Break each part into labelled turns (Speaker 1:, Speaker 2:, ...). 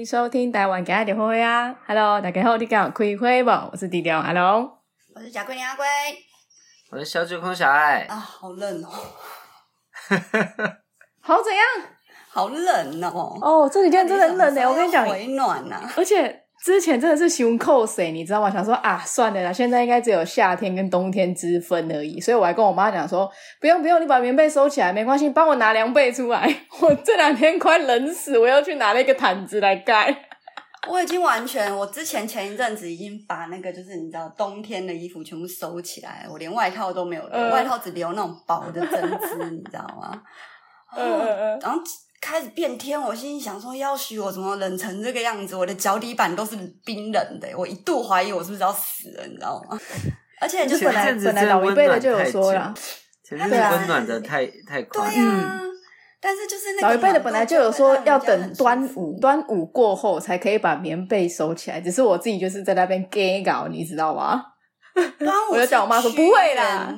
Speaker 1: 欢迎收听台湾家的会啊！Hello，大家好，你敢有开会不？我是迪迪，Hello，
Speaker 2: 我是贾桂林阿龟，
Speaker 3: 我是小酒空小爱
Speaker 2: 啊，好冷哦，
Speaker 1: 好怎样？
Speaker 2: 好冷哦！
Speaker 1: 哦，这几天真的很冷呢，我跟你讲，
Speaker 2: 回暖呐、啊，
Speaker 1: 而且。之前真的是胸扣谁，你知道吗？想说啊，算了啦，现在应该只有夏天跟冬天之分而已。所以我还跟我妈讲说，不用不用，你把棉被收起来，没关系，帮我拿凉被出来。我这两天快冷死，我要去拿那个毯子来盖。
Speaker 2: 我已经完全，我之前前一阵子已经把那个就是你知道冬天的衣服全部收起来，我连外套都没有留，呃、外套只留那种薄的针织，你知道吗？嗯嗯嗯，然后。开始变天，我心里想说：要许我怎么冷成这个样子？我的脚底板都是冰冷的，我一度怀疑我是不是要死了，你知道吗？而且就本来本来老一辈的就有说了，
Speaker 3: 对啊，温暖的太太快，
Speaker 2: 对啊。但是就是那个
Speaker 1: 老一辈的本来就有说要等端午，端午过后才可以把棉被收起来。只是我自己就是在那边 gay 搞，你知道吗？端午 我就叫我妈说不会啦。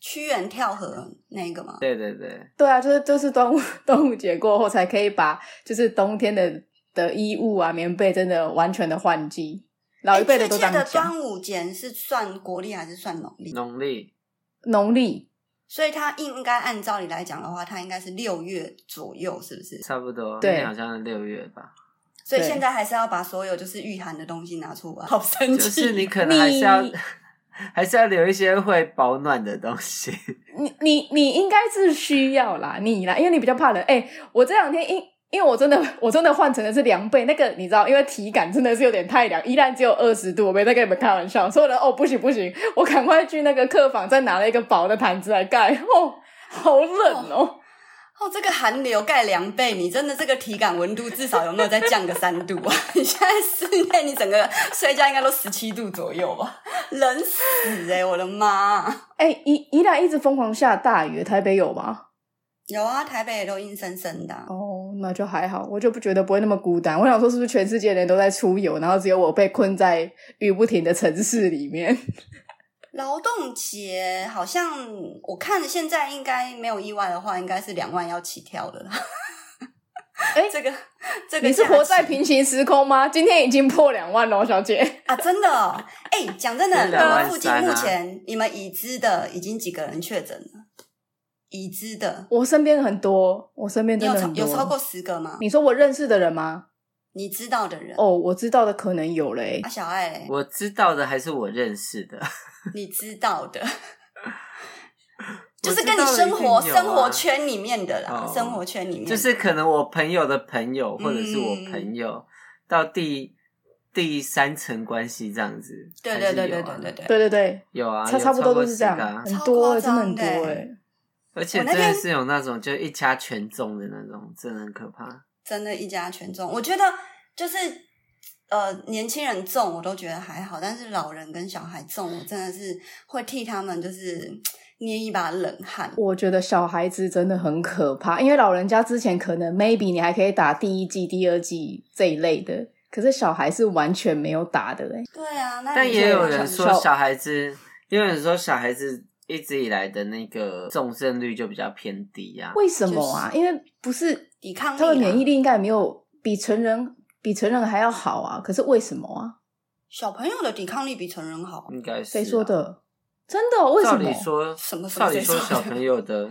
Speaker 2: 屈原跳河那个吗？
Speaker 3: 对对对，
Speaker 1: 对啊，就是就是端午 端午节过后才可以把就是冬天的的衣物啊棉被真的完全的换季。老一辈的都这样讲。
Speaker 2: 的端午节是算国历还是算农历？
Speaker 3: 农历，
Speaker 1: 农历。
Speaker 2: 所以它应该按照理来讲的话，它应该是六月左右，是不是？
Speaker 3: 差不多，
Speaker 1: 对，
Speaker 3: 好像是六月吧。
Speaker 2: 所以现在还是要把所有就是御寒的东西拿出来。好生气，
Speaker 3: 就是你可能还是要。还是要留一些会保暖的东西。
Speaker 1: 你你你应该是需要啦，你啦，因为你比较怕冷。哎、我这两天因因为我真的我真的换成的是凉被，那个你知道，因为体感真的是有点太凉，依然只有二十度，我没在跟你们开玩笑。所有人哦，不行不行，我赶快去那个客房再拿了一个薄的毯子来盖。哦，好冷。哦哦，
Speaker 2: 这个寒流盖凉被，你真的这个体感温度至少有没有再降个三度啊？你现在室内你整个睡觉应该都十七度左右吧？冷死哎、欸！我的妈！
Speaker 1: 哎、欸，宜宜兰一直疯狂下大雨，台北有吗？
Speaker 2: 有啊，台北也都阴森森的。
Speaker 1: 哦，那就还好，我就不觉得不会那么孤单。我想说，是不是全世界人都在出游，然后只有我被困在雨不停的城市里面？
Speaker 2: 劳动节好像我看现在应该没有意外的话，应该是两万要起跳的啦。哎、欸，这个这个
Speaker 1: 你是活在平行时空吗？今天已经破两万了，小姐
Speaker 2: 啊，真的、哦。哎、欸，讲真的，你们附近目前你们已知的已经几个人确诊了？已知的，
Speaker 1: 我身边很多，我身边真的很多
Speaker 2: 有超，有超过十个吗？
Speaker 1: 你说我认识的人吗？
Speaker 2: 你知道的人
Speaker 1: 哦，我知道的可能有嘞。
Speaker 2: 啊，小爱嘞，
Speaker 3: 我知道的还是我认识的。
Speaker 2: 你知道的，就是跟你生活、啊、生活圈里面的啦，哦、生活圈里面
Speaker 3: 就是可能我朋友的朋友，或者是我朋友、嗯、到第第三层关系这样子。
Speaker 2: 对对对对对对
Speaker 1: 对对对，
Speaker 3: 有啊，
Speaker 1: 差差不多都是这样，很多真的很多哎。
Speaker 3: 而且真的是有那种就一家全中的那种，真的很可怕。
Speaker 2: 真的，一家全中，我觉得就是。呃，年轻人中我都觉得还好，但是老人跟小孩中，我真的是会替他们就是 捏一把冷汗。
Speaker 1: 我觉得小孩子真的很可怕，因为老人家之前可能 maybe 你还可以打第一剂、第二剂这一类的，可是小孩是完全没有打的嘞。
Speaker 2: 对啊，那
Speaker 3: 但也有人说小孩子，也有人说小孩子一直以来的那个重症率就比较偏低呀、啊？
Speaker 1: 为什么啊？就是、因为不是
Speaker 2: 抵抗力，
Speaker 1: 他的免疫力应该也没有比成人。比成人还要好啊！可是为什么啊？
Speaker 2: 小朋友的抵抗力比成人好，
Speaker 3: 应该是谁、啊、
Speaker 1: 说的？真的？为什么？
Speaker 3: 照理说，什么？照理说，小朋友的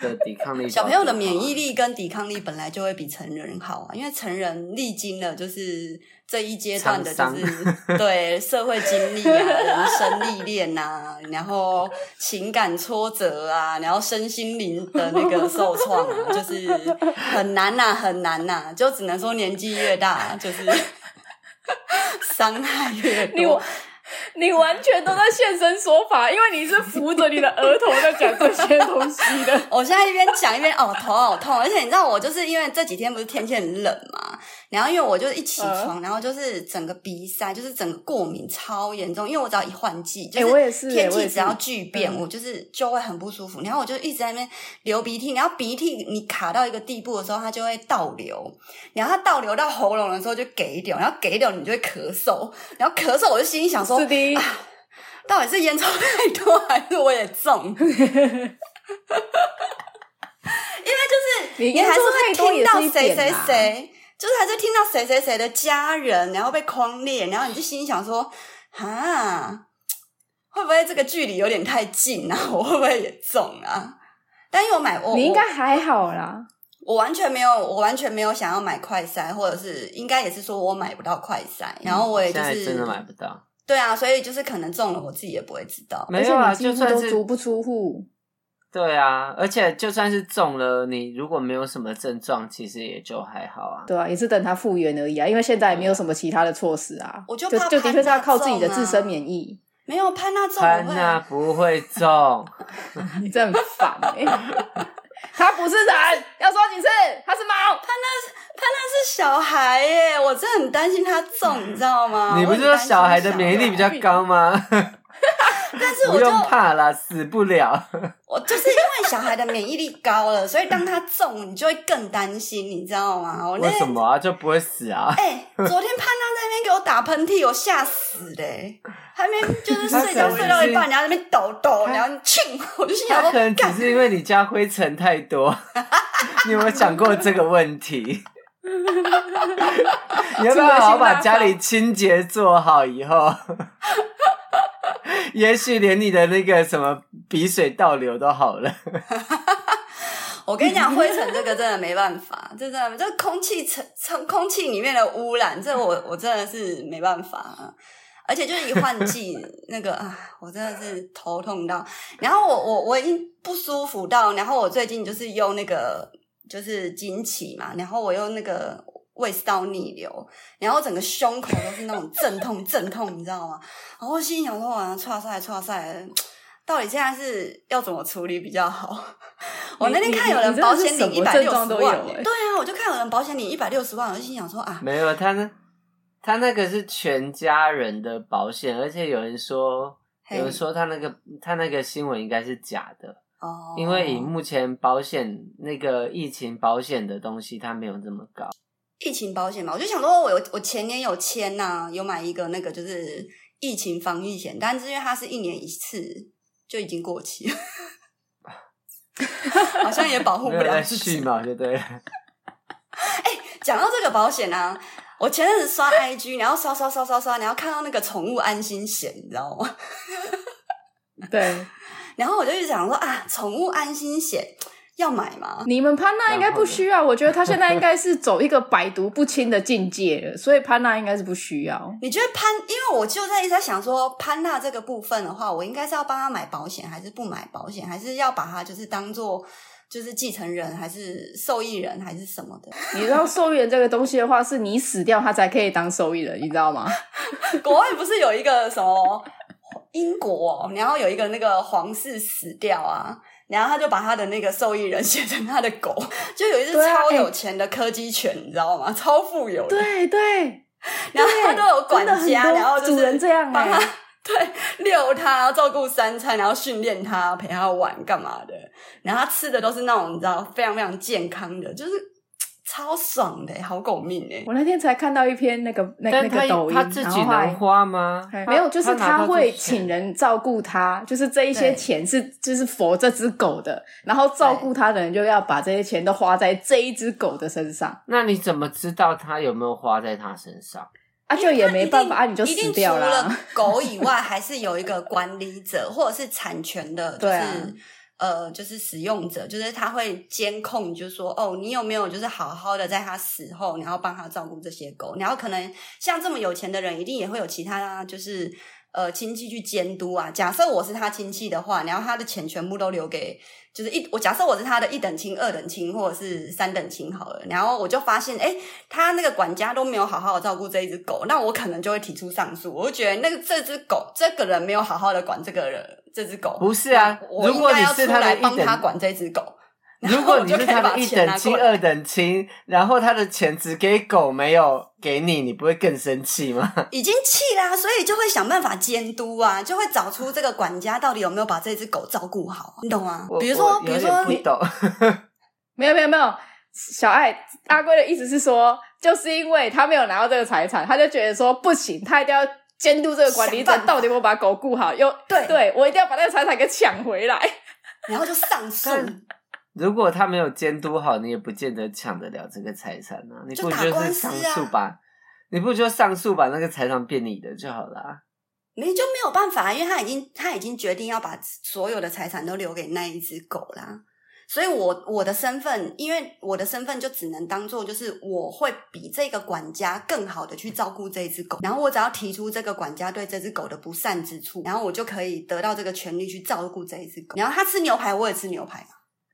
Speaker 3: 的抵抗力，
Speaker 2: 小朋友的免疫力跟抵抗力本来就会比成人好啊，因为成人历经了就是这一阶段的，就是对社会经历啊、人生历练啊，然后情感挫折啊，然后身心灵的那个受创啊，就是很难呐、啊，很难呐、啊，就只能说年纪越大，就是 伤害越多。
Speaker 1: 你完全都在现身说法，因为你是扶着你的额头在讲这些东西的。
Speaker 2: 我现在一边讲一边哦，头好痛，而且你知道我就是因为这几天不是天气很冷嘛，然后因为我就一起床，呃、然后就是整个鼻塞，就是整个过敏超严重，因为我只要一换季，就是天气只要巨变，我就是就会很不舒服，然后我就一直在那边流鼻涕，然后鼻涕你卡到一个地步的时候，它就会倒流，然后它倒流到喉咙的时候就给掉，然后给掉你就会咳嗽，然后咳嗽我就心里想说。啊，到底是烟抽太多，还是我也中？因为就是你还是会听到谁谁谁就是还是听到谁谁谁的家人，然后被框裂，然后你就心里想说，啊，会不会这个距离有点太近啊？我会不会也中啊？但因为我买，我
Speaker 1: 你应该还好啦。
Speaker 2: 我完全没有，我完全没有想要买快塞，或者是应该也是说我买不到快塞，然后我也就是
Speaker 3: 真的买不到。
Speaker 2: 对啊，所以就是可能中了，我自己也不会知道。
Speaker 3: 没有啊，
Speaker 1: 就算是足不出户。
Speaker 3: 对啊，而且就算是中了，你如果没有什么症状，其实也就还好啊。
Speaker 1: 对啊，也是等它复原而已啊，因为现在也没有什么其他的措施啊。
Speaker 2: 我就怕
Speaker 1: 就的确是要靠自己的自身免疫。
Speaker 2: 没有潘娜中，
Speaker 3: 潘娜不会中，
Speaker 1: 你真很烦哎、欸。他不是人，要说几次？他是猫。
Speaker 2: 潘娜是潘娜是小孩耶，我真的很担心他中，你知道吗？
Speaker 3: 你不是说小孩的免疫力比较高吗？
Speaker 2: 但是我就
Speaker 3: 怕啦，死不了。
Speaker 2: 我就是因为小孩的免疫力高了，所以当他中，你就会更担心，你知道吗？我
Speaker 3: 为什么啊？就不会死啊？
Speaker 2: 哎、欸，昨天潘娜在那边给我打喷嚏，我吓死嘞！还没就是睡觉睡到一半，然后在那边抖抖，然后亲，我就心想说，
Speaker 3: 可能只是因为你家灰尘太多。你有没有想过这个问题？你要不要好好把家里清洁做好以后？也许连你的那个什么鼻水倒流都好了。
Speaker 2: 我跟你讲，灰尘这个真的没办法，真的，这空气层空气里面的污染，这我我真的是没办法。而且就是一换季，那个啊，我真的是头痛到。然后我我我已经不舒服到，然后我最近就是用那个就是经期嘛，然后我用那个。胃食道逆流，然后整个胸口都是那种阵痛阵痛，你知道吗？然后我心想说：“哇，剉赛剉赛，到底现在是要怎么处理比较好？”我那天看有人保险领一百六十万，对啊，我就看有人保险领一百六十万，我就心想说：“啊，
Speaker 3: 没有他那他那个是全家人的保险，而且有人说有人说他那个他那个新闻应该是假的哦，因为以目前保险那个疫情保险的东西，它没有这么高。”
Speaker 2: 疫情保险嘛，我就想说，我有我前年有签呐、啊，有买一个那个就是疫情防疫险，但是因为它是一年一次，就已经过期了，好像也保护不了自己
Speaker 3: 嘛，就对了。
Speaker 2: 哎、欸，讲到这个保险啊，我前阵子刷 IG，然后刷刷刷刷刷，然后看到那个宠物安心险，你知道吗？
Speaker 1: 对，
Speaker 2: 然后我就一直想说啊，宠物安心险。要买吗？
Speaker 1: 你们潘娜应该不需要，我觉得他现在应该是走一个百毒不侵的境界了，所以潘娜应该是不需要。
Speaker 2: 你觉得潘？因为我就在一直在想说，潘娜这个部分的话，我应该是要帮他买保险，还是不买保险，还是要把他就是当做就是继承人，还是受益人，还是什么的？
Speaker 1: 你知道受益人这个东西的话，是你死掉他才可以当受益人，你知道吗？
Speaker 2: 国外不是有一个什么英国，然后有一个那个皇室死掉啊。然后他就把他的那个受益人 写成他的狗，就有一只超有钱的柯基犬，你知道吗？超富有的。
Speaker 1: 对对。
Speaker 2: 然后他都有管家，然后主人这样帮他对遛他，然后照顾三餐，然后训练他，陪他玩干嘛的。然后他吃的都是那种你知道非常非常健康的，就是。超爽的，好狗命哎！
Speaker 1: 我那天才看到一篇那个那那个抖音，
Speaker 3: 他自己能花吗？
Speaker 1: 没有，就是他会请人照顾他，就是这一些钱是就是 for 这只狗的，然后照顾他的人就要把这些钱都花在这一只狗的身上。
Speaker 3: 那你怎么知道他有没有花在他身上？
Speaker 1: 啊，就也没办法，啊，你就死掉了。
Speaker 2: 除了狗以外，还是有一个管理者或者是产权的，就是。呃，就是使用者，就是他会监控，就是说，哦，你有没有就是好好的在他死后，然后帮他照顾这些狗，然后可能像这么有钱的人，一定也会有其他就是呃亲戚去监督啊。假设我是他亲戚的话，然后他的钱全部都留给。就是一我假设我是他的一等亲、二等亲或者是三等亲好了，然后我就发现，哎，他那个管家都没有好好的照顾这一只狗，那我可能就会提出上诉。我就觉得那个这只狗，这个人没有好好的管这个人，这只狗
Speaker 3: 不是啊，
Speaker 2: 我应该要出来帮他管这只狗。
Speaker 3: 如果你是他的一等亲、二等亲，然后他的钱只给狗，没有给你，你不会更生气吗？
Speaker 2: 已经气啦，所以就会想办法监督啊，就会找出这个管家到底有没有把这只狗照顾好，你懂吗？比如说，比如说你懂，
Speaker 1: 没有没有没有，小爱阿龟的意思是说，就是因为他没有拿到这个财产，他就觉得说不行，他一定要监督这个管理者到底有没有把狗顾好，又对对，我一定要把那个财产给抢回来，
Speaker 2: 然后就上诉。
Speaker 3: 如果他没有监督好，你也不见得抢得了这个财产啊。你不如就是上诉把，啊、你不如就上诉把那个财产变你的就好了。
Speaker 2: 你就没有办法，因为他已经他已经决定要把所有的财产都留给那一只狗啦。所以我，我我的身份，因为我的身份就只能当做就是我会比这个管家更好的去照顾这只狗，然后我只要提出这个管家对这只狗的不善之处，然后我就可以得到这个权利去照顾这一只狗。然后他吃牛排，我也吃牛排嘛。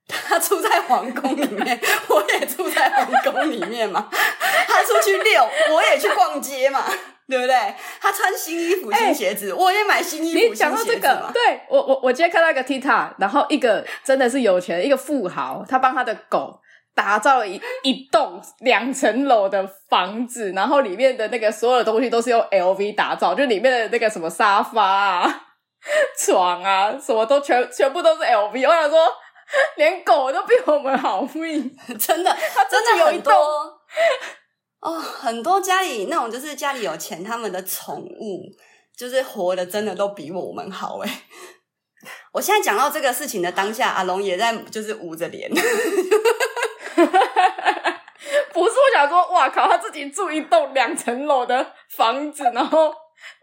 Speaker 2: 他住在皇宫里面，我也住在皇宫里面嘛。他出去遛，我也去逛街嘛。对不对？他穿新衣服、新鞋子，欸、我也买新衣服、新鞋子。你讲到这个，
Speaker 1: 对我我我今天看到一个 TikTok，然后一个真的是有钱一个富豪，他帮他的狗打造了一一栋两层楼的房子，然后里面的那个所有的东西都是用 LV 打造，就里面的那个什么沙发啊、床啊，什么都全全部都是 LV。我想说，连狗都比我们好命，
Speaker 2: 真的，他真的有一栋。哦，很多家里那种就是家里有钱，他们的宠物就是活的真的都比我们好哎。我现在讲到这个事情的当下，阿龙也在就是捂着脸。
Speaker 1: 不是我想说，哇靠，他自己住一栋两层楼的房子，然后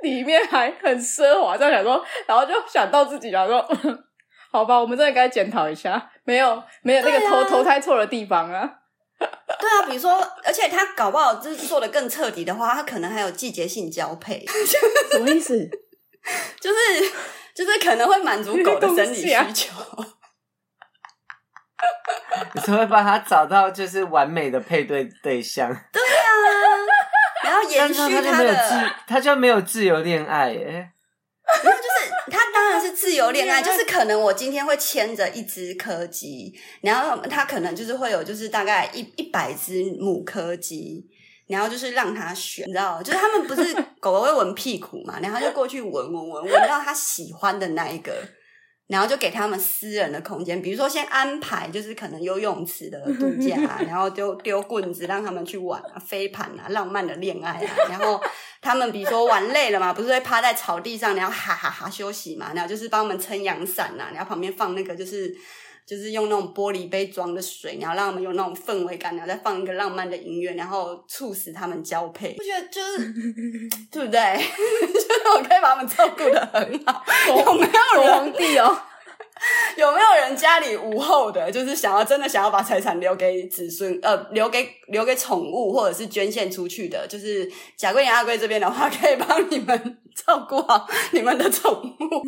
Speaker 1: 里面还很奢华，这样想说，然后就想到自己想说，好吧，我们真的该检讨一下，没有没有那个投、啊、投胎错的地方啊。
Speaker 2: 对啊，比如说，而且他搞不好就是做的更彻底的话，他可能还有季节性交配，
Speaker 1: 什么意思？
Speaker 2: 就是就是可能会满足狗的生理需求。
Speaker 3: 你是会帮他找到就是完美的配对对象？
Speaker 2: 对啊，然后延续他的，
Speaker 3: 他就没有自由恋爱耶。
Speaker 2: 然后，就是是自由恋爱，就是可能我今天会牵着一只柯基，然后它可能就是会有就是大概一一百只母柯基，然后就是让他选，你知道，就是他们不是 狗狗会闻屁股嘛，然后就过去闻闻闻，闻到他喜欢的那一个。然后就给他们私人的空间，比如说先安排，就是可能游泳池的度假啊，然后就丢棍子让他们去玩啊，飞盘啊，浪漫的恋爱啊。然后他们比如说玩累了嘛，不是会趴在草地上，然后哈哈哈休息嘛，然后就是帮我们撑阳伞啊，然后旁边放那个就是就是用那种玻璃杯装的水，然后让他们有那种氛围感，然后再放一个浪漫的音乐，然后促使他们交配。我觉得就是 对不对？就是我可以把他们照顾的很好。有没有人
Speaker 1: 皇帝哦？
Speaker 2: 有没有人家里无后的，就是想要真的想要把财产留给子孙，呃，留给留给宠物，或者是捐献出去的？就是甲贵年阿贵这边的话，可以帮你们 照顾好你们的宠物。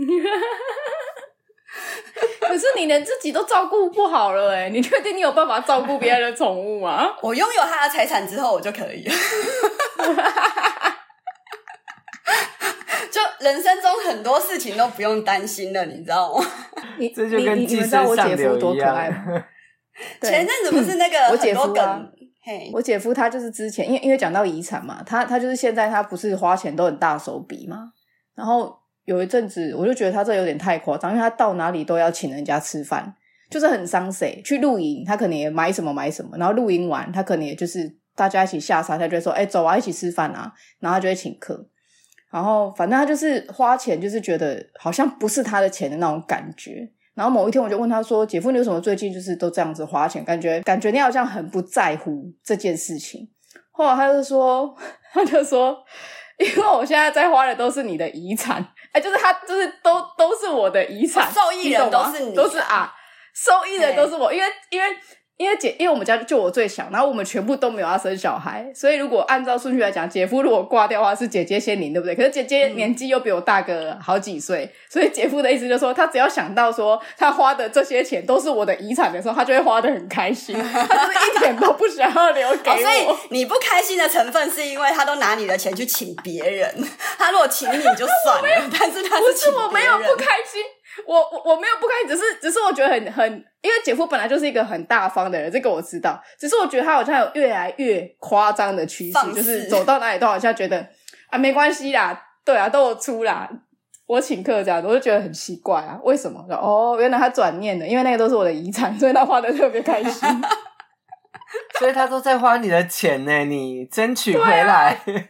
Speaker 1: 可是你连自己都照顾不好了，哎，你确定你有办法照顾别人的宠物吗？
Speaker 2: 我拥有他的财产之后，我就可以了。就人生中很多事情都不用担心了，你知道吗？
Speaker 1: 你这就跟你们知道我姐夫多可爱吗？
Speaker 2: 前阵子不是那个我姐夫啊，嘿，
Speaker 1: 我姐夫他就是之前因为因为讲到遗产嘛，他他就是现在他不是花钱都很大手笔嘛，然后有一阵子我就觉得他这有点太夸张，因为他到哪里都要请人家吃饭，就是很伤谁。去露营他可能也买什么买什么，然后露营完他可能也就是大家一起下山，他就会说哎、走啊一起吃饭啊，然后他就会请客。然后，反正他就是花钱，就是觉得好像不是他的钱的那种感觉。然后某一天，我就问他说：“姐夫，你为什么最近就是都这样子花钱？感觉感觉你好像很不在乎这件事情。”后来他就说：“ 他就说，因为我现在在花的都是你的遗产，哎，就是他，就是都都是我的遗产，
Speaker 2: 受益人都是你，
Speaker 1: 都是啊，受益人都是我，因为因为。”因为姐，因为我们家就我最小，然后我们全部都没有要生小孩，所以如果按照顺序来讲，姐夫如果挂掉的话是姐姐先领，对不对？可是姐姐年纪又比我大个好几岁，嗯、所以姐夫的意思就是说，他只要想到说他花的这些钱都是我的遗产的时候，他就会花的很开心，他就是一点都不想要留给我。哦、
Speaker 2: 所以你不开心的成分是因为他都拿你的钱去请别人，他如果请你就算了，但是他是请别人。
Speaker 1: 不是我没有不开心。我我我没有不开心，只是只是我觉得很很，因为姐夫本来就是一个很大方的人，这个我知道。只是我觉得他好像有越来越夸张的趋势，就是走到哪里都好像觉得啊没关系啦，对啊，都我出啦，我请客这样子，我就觉得很奇怪啊，为什么？哦，原来他转念了，因为那个都是我的遗产，所以他花的特别开心。
Speaker 3: 所以他都在花你的钱呢，你争取回来。
Speaker 1: 是不是？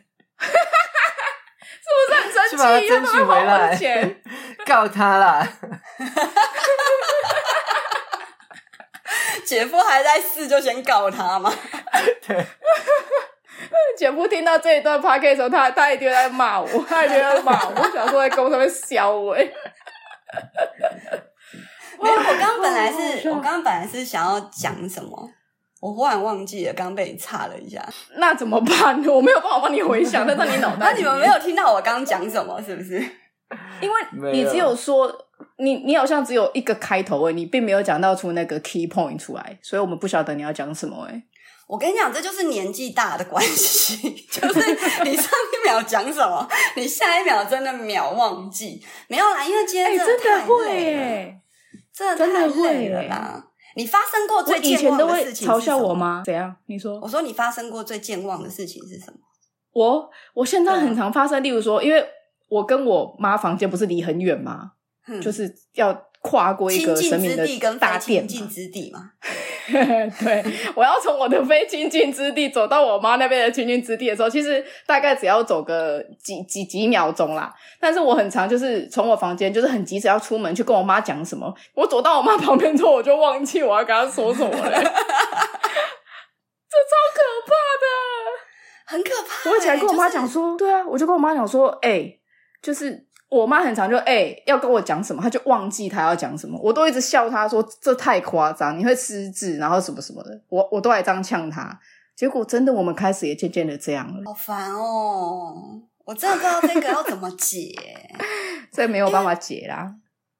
Speaker 3: 去把他争取回来，告他啦！
Speaker 2: 姐夫还在试，就先告他嘛？
Speaker 3: 对。
Speaker 1: 姐夫听到这一段 podcast 的时候，他他一定在骂我，他一定在骂我。我想说在公上面削我。没
Speaker 2: 有，我刚刚本来是，我刚刚本来是想要讲什么，我忽然忘记了，刚刚被你岔了一下。
Speaker 1: 那怎么办？我没有办法帮你回想，但是你脑袋……
Speaker 2: 那你们没有听到我刚刚讲什么？是不是？
Speaker 1: 因为你只有说你你好像只有一个开头诶，你并没有讲到出那个 key point 出来，所以我们不晓得你要讲什么诶。
Speaker 2: 我跟你讲，这就是年纪大的关系，就是你上一秒讲什么，你下一秒真的秒忘记。没有啦，因为今天真的太累了，真的太累了啦。你发生过最健忘的事情？
Speaker 1: 嘲笑我吗？怎样？你说？
Speaker 2: 我说你发生过最健忘的事情是什么？
Speaker 1: 我我现在很常发生，例如说，因为我跟我妈房间不是离很远吗？嗯，就是要跨过一个神明的大殿，
Speaker 2: 亲近之地嘛。
Speaker 1: 对，我要从我的非亲近之地走到我妈那边的亲近之地的时候，其实大概只要走个几几几秒钟啦。但是我很常就是从我房间，就是很急着要出门去跟我妈讲什么，我走到我妈旁边之后，我就忘记我要跟她说什么了。这超可怕的，
Speaker 2: 很可怕。
Speaker 1: 我起来跟我妈讲说，就是、对啊，我就跟我妈讲说，哎、欸，就是。我妈很常就哎、欸、要跟我讲什么，她就忘记她要讲什么，我都一直笑她说这太夸张，你会失智，然后什么什么的，我我都还这样呛她，结果真的我们开始也渐渐的这样了，
Speaker 2: 好烦哦，我真的不知道这个要怎么解，
Speaker 1: 这没有办法解啦，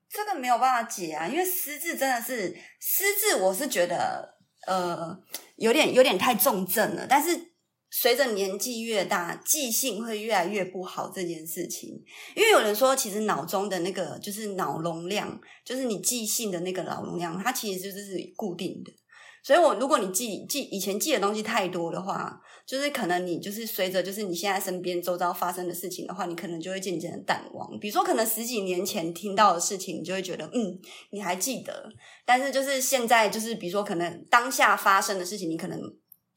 Speaker 2: 这个没有办法解啊，因为失智真的是失智，我是觉得呃有点有点太重症了，但是。随着年纪越大，记性会越来越不好这件事情，因为有人说，其实脑中的那个就是脑容量，就是你记性的那个脑容量，它其实就是固定的。所以我如果你记记以前记的东西太多的话，就是可能你就是随着就是你现在身边周遭发生的事情的话，你可能就会渐渐的淡忘。比如说，可能十几年前听到的事情，你就会觉得嗯，你还记得，但是就是现在就是比如说，可能当下发生的事情，你可能。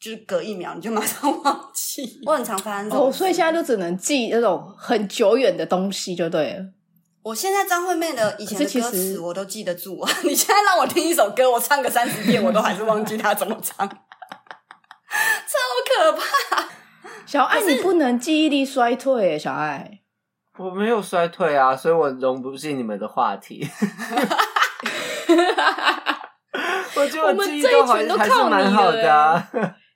Speaker 2: 就是隔一秒你就马上忘记，我很常发生这种哦，
Speaker 1: 所以现在就只能记那种很久远的东西就对了。
Speaker 2: 我现在张惠妹的以前的歌词我都记得住啊，你现在让我听一首歌，我唱个三十遍，我都还是忘记她怎么唱，超可怕。
Speaker 1: 小爱，你不能记忆力衰退耶，小爱。
Speaker 3: 我没有衰退啊，所以我融不进你们的话题。我觉得我记忆都还是还是蛮好的啊。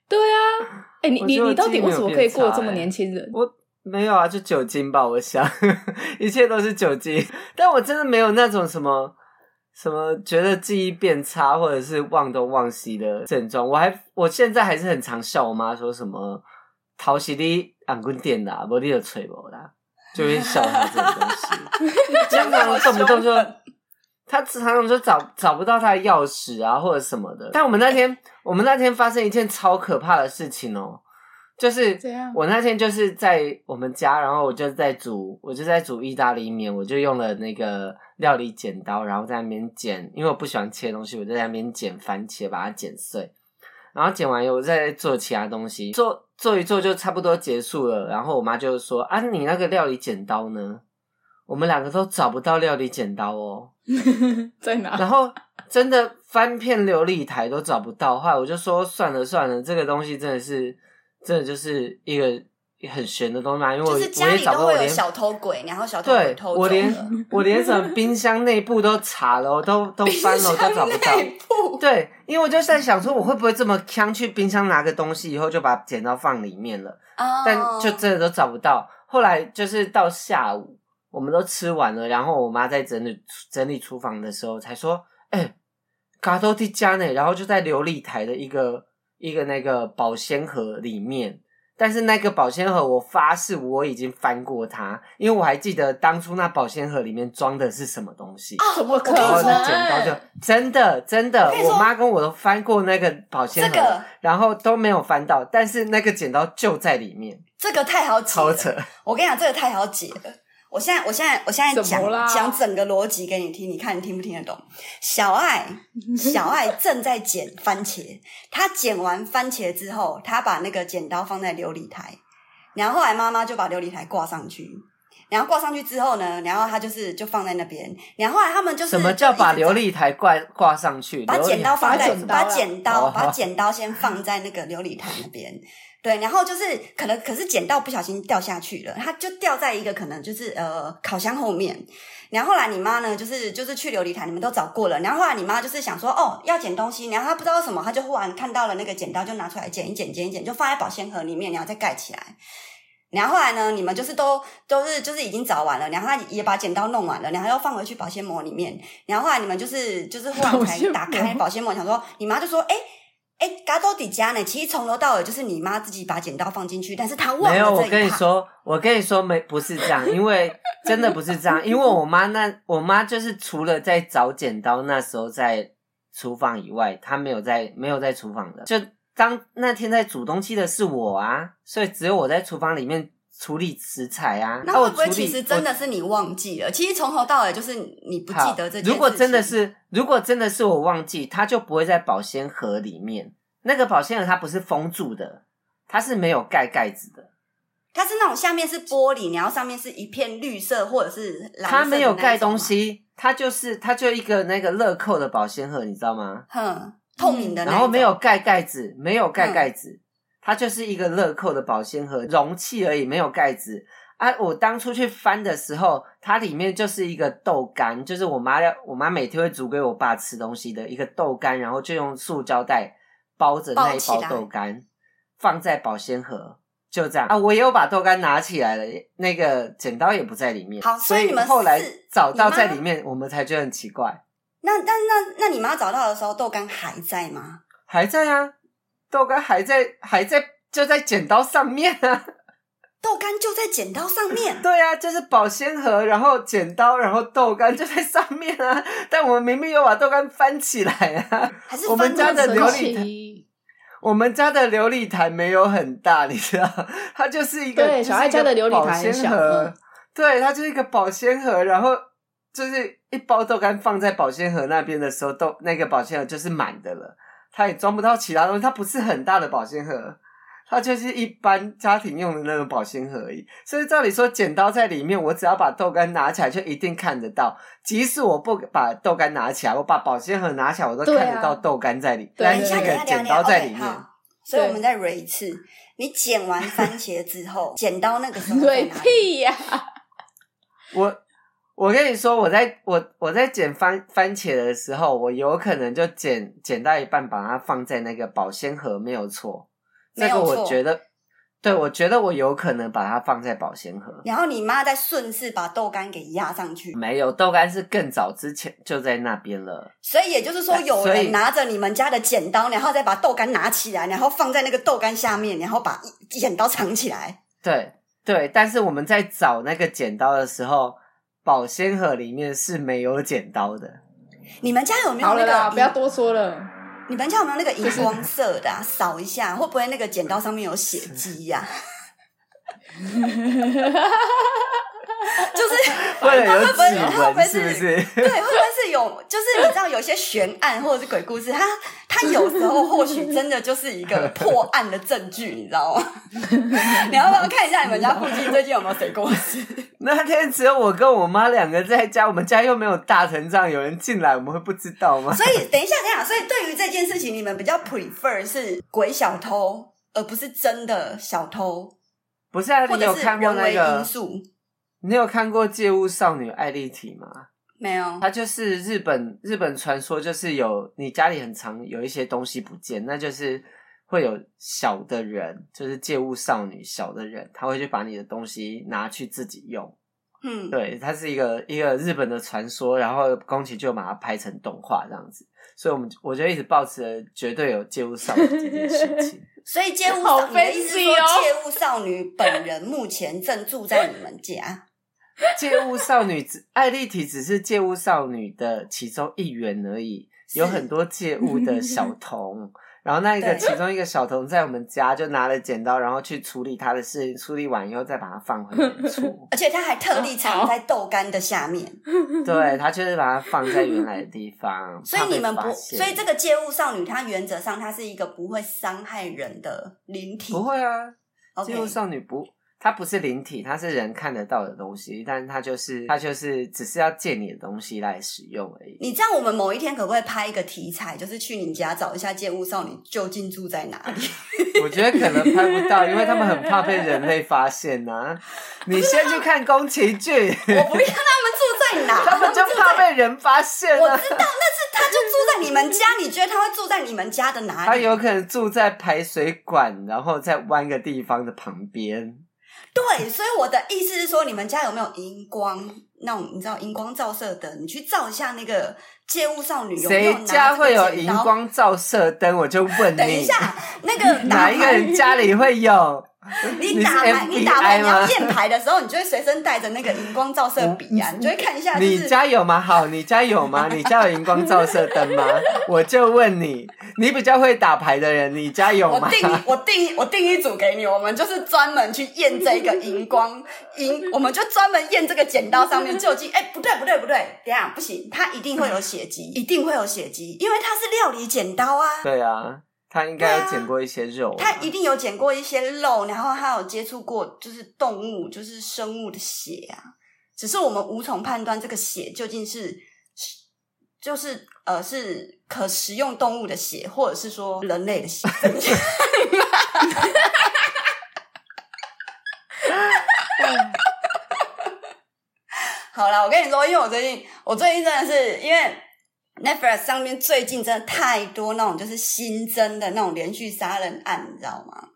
Speaker 1: 对啊，哎、欸，你你你到底为什么可以过这么年轻人？
Speaker 3: 我没有啊，就酒精吧，我想 一切都是酒精。但我真的没有那种什么什么觉得记忆变差或者是忘东忘西的症状。我还我现在还是很常笑我妈说什么“淘洗的安棍店的，我你有吹我啦”，就会笑她这个东西。经常动不动就。他常常说找找不到他的钥匙啊，或者什么的。但我们那天，我们那天发生一件超可怕的事情哦，就是我那天就是在我们家，然后我就在煮，我就在煮意大利面，我就用了那个料理剪刀，然后在那边剪，因为我不喜欢切东西，我就在那边剪番茄，把它剪碎。然后剪完以后，我再做其他东西，做做一做就差不多结束了。然后我妈就说：“啊，你那个料理剪刀呢？”我们两个都找不到料理剪刀哦，
Speaker 1: 在哪？
Speaker 3: 然后真的翻遍琉璃台都找不到，后来我就说算了算了，这个东西真的是，真的就是一个很玄的东西嘛，因为我
Speaker 2: 就是家里都会有小偷鬼，然后小偷鬼偷。
Speaker 3: 我连我连什么冰箱内部都查了，我都都翻了，我都找不到。对，因为我就在想说，我会不会这么锵去冰箱拿个东西，以后就把剪刀放里面了？Oh. 但就真的都找不到。后来就是到下午。我们都吃完了，然后我妈在整理整理厨房的时候，才说：“哎、欸，嘎多蒂加呢？”然后就在琉璃台的一个一个那个保鲜盒里面，但是那个保鲜盒，我发誓我已经翻过它，因为我还记得当初那保鲜盒里面装的是什么东西。
Speaker 1: 啊，怎么可能？
Speaker 3: 然后那剪刀就真的真的，我，我妈跟我都翻过那个保鲜盒，这个，然后都没有翻到，但是那个剪刀就在里面。
Speaker 2: 这个太好解了，
Speaker 3: 超扯！
Speaker 2: 我跟你讲，这个太好解了。我现在，我现在，我现在讲讲整个逻辑给你听，你看你听不听得懂？小爱，小爱正在剪番茄，他剪完番茄之后，他把那个剪刀放在琉璃台，然后后来妈妈就把琉璃台挂上去，然后挂上去之后呢，然后他就是就放在那边。然后后来他们就是
Speaker 3: 什么叫把琉璃台挂挂上去？
Speaker 2: 把剪刀放在，把剪刀，把剪刀先放在那个琉璃台那边。对，然后就是可能，可是剪刀不小心掉下去了，它就掉在一个可能就是呃烤箱后面。然后后来你妈呢，就是就是去琉璃台，你们都找过了。然后后来你妈就是想说，哦，要捡东西，然后她不知道什么，她就忽然看到了那个剪刀，就拿出来剪一剪，剪一剪，就放在保鲜盒里面，然后再盖起来。然后后来呢，你们就是都都是就是已经找完了，然后她也把剪刀弄完了，然后又放回去保鲜膜里面。然后后来你们就是就是忽然才打开保鲜膜，想说，你妈就说，哎。哎，嘎多底家呢？其实从头到尾就是你妈自己把剪刀放进去，但是她忘了。没有，
Speaker 3: 我跟你说，我跟你说，没不是这样，因为 真的不是这样，因为我妈那我妈就是除了在找剪刀那时候在厨房以外，她没有在没有在厨房的。就当那天在煮东西的是我啊，所以只有我在厨房里面处理食材啊。
Speaker 2: 那会不会其实真的是你忘记了？其实从头到尾就是你不记得这件事。
Speaker 3: 如果真的是。如果真的是我忘记，它就不会在保鲜盒里面。那个保鲜盒它不是封住的，它是没有盖盖子的。
Speaker 2: 它是那种下面是玻璃，然后上面是一片绿色或者是蓝色。
Speaker 3: 它没有盖东西，它就是它就一个那个乐扣的保鲜盒，你知道吗？
Speaker 2: 哼，透明的。
Speaker 3: 然后没有盖盖子，没有盖盖子，它就是一个乐扣的保鲜盒，容器而已，没有盖子。啊！我当初去翻的时候，它里面就是一个豆干，就是我妈要我妈每天会煮给我爸吃东西的一个豆干，然后就用塑胶袋包着那一包豆干，放在保鲜盒，就这样啊。我也有把豆干拿起来了，那个剪刀也不在里面。
Speaker 2: 好，所以你们
Speaker 3: 后来找到在里面，我们才觉得很奇怪。
Speaker 2: 那那那那你妈找到的时候，豆干还在吗？
Speaker 3: 还在啊，豆干还在，还在，就在剪刀上面啊。
Speaker 2: 豆干就在剪刀上面。
Speaker 3: 对啊，就是保鲜盒，然后剪刀，然后豆干就在上面啊。但我们明明有把豆干翻起来啊。
Speaker 2: 还是
Speaker 3: 我们家的琉璃台，我们家的琉璃台没有很大，你知道，它就是一个
Speaker 1: 对小爱家的琉璃台很小。
Speaker 3: 对，它就是一个保鲜盒，然后就是一包豆干放在保鲜盒那边的时候，豆那个保鲜盒就是满的了，它也装不到其他东西，它不是很大的保鲜盒。它就是一般家庭用的那种保鲜盒而已，所以照理说剪刀在里面，我只要把豆干拿起来就一定看得到。即使我不把豆干拿起来，我把保鲜盒拿起来，我都看得到豆干在里，但是那个剪刀在里面。
Speaker 2: 所以我们再 re 一次，你剪完番茄之后，剪刀那个时候在哪里？
Speaker 1: 屁呀！
Speaker 3: 我我跟你说，我在我我在剪番番茄的时候，我有可能就剪剪到一半，把它放在那个保鲜盒，没有错。这个我觉得，对，我觉得我有可能把它放在保鲜盒。
Speaker 2: 然后你妈再顺势把豆干给压上去。
Speaker 3: 没有，豆干是更早之前就在那边了。
Speaker 2: 所以也就是说，有人拿着你们家的剪刀，然后再把豆干拿起来，然后放在那个豆干下面，然后把剪刀藏起来。
Speaker 3: 对对，但是我们在找那个剪刀的时候，保鲜盒里面是没有剪刀的。
Speaker 2: 你们家有没有那个？
Speaker 1: 不要多说了。
Speaker 2: 你们家有没有那个荧光色的啊？扫一下，会不会那个剪刀上面有血迹呀？就是
Speaker 3: 会有指纹，
Speaker 2: 是
Speaker 3: 不是？
Speaker 2: 对，会不会是有？就是你知道，有些悬案或者是鬼故事，它它有时候或许真的就是一个破案的证据，你知道吗？你要不要看一下你们家附近最近有没有谁过世？
Speaker 3: 那天只有我跟我妈两个在家，我们家又没有大成这样，有人进来我们会不知道吗？
Speaker 2: 所以等一下，等一下，所以对于这件事情，你们比较 prefer 是鬼小偷，而不是真的小偷？
Speaker 3: 不是啊，你有看过那个？你有看过《借物少女艾莉缇》吗？
Speaker 2: 没有。
Speaker 3: 它就是日本日本传说，就是有你家里很常有一些东西不见，那就是会有小的人，就是借物少女小的人，他会去把你的东西拿去自己用。嗯，对，它是一个一个日本的传说，然后宫崎就把它拍成动画这样子，所以我们我就一直抱持了绝对有借物少女这件事情。
Speaker 2: 所以借物少女的意思是说，借物少女本人目前正住在你们家。
Speaker 3: 借物少女只艾丽缇只是借物少女的其中一员而已，有很多借物的小童，然后那一个其中一个小童在我们家就拿了剪刀，然后去处理他的事情，处理完以后再把它放回原处，
Speaker 2: 而且他还特地藏在豆干的下面，
Speaker 3: 对，他就是把它放在原来的地方。
Speaker 2: 所以你们不，所以这个借物少女，她原则上她是一个不会伤害人的灵体，
Speaker 3: 不会啊，借物少女不。它不是灵体，它是人看得到的东西，但是它就是它就是只是要借你的东西来使用而已。
Speaker 2: 你这样，我们某一天可不可以拍一个题材，就是去你家找一下借物少女究竟住在哪里？
Speaker 3: 我觉得可能拍不到，因为他们很怕被人类发现呐、啊。你先去看宫崎骏，
Speaker 2: 我不要他们住在哪，
Speaker 3: 他们就怕被人发现、啊。
Speaker 2: 我知道，但是他就住在你们家，你觉得他会住在你们家的哪里？
Speaker 3: 他有可能住在排水管，然后在弯个地方的旁边。
Speaker 2: 对，所以我的意思是说，你们家有没有荧光那种？你知道荧光照射灯？你去照一下那个街舞少女有没有？谁
Speaker 3: 家会有荧光照射灯？我就问你。
Speaker 2: 等一下，那个
Speaker 3: 哪一个人家里会有？
Speaker 2: 你打牌，你，打牌，你要验牌的时候，你就会随身带着那个荧光照射笔啊，你就会看一下、就是。
Speaker 3: 你家有吗？好，你家有吗？你家有荧光照射灯吗？我就问你，你比较会打牌的人，你家有吗？
Speaker 2: 我定，我定，我定一组给你，我们就是专门去验这个荧光荧，我们就专门验这个剪刀上面究竟。哎、欸，不对，不对，不对，等下不行，它一定会有血迹，一定会有血迹，因为它是料理剪刀啊。
Speaker 3: 对啊。他应该有捡过一些肉，
Speaker 2: 他一定有捡过一些肉，然后他有接触过就是动物，就是生物的血啊。只是我们无从判断这个血究竟是，就是呃是可食用动物的血，或者是说人类的血。好啦，我跟你说，因为我最近，我最近真的是因为。Netflix 上面最近真的太多那种就是新增的那种连续杀人案，你知道吗？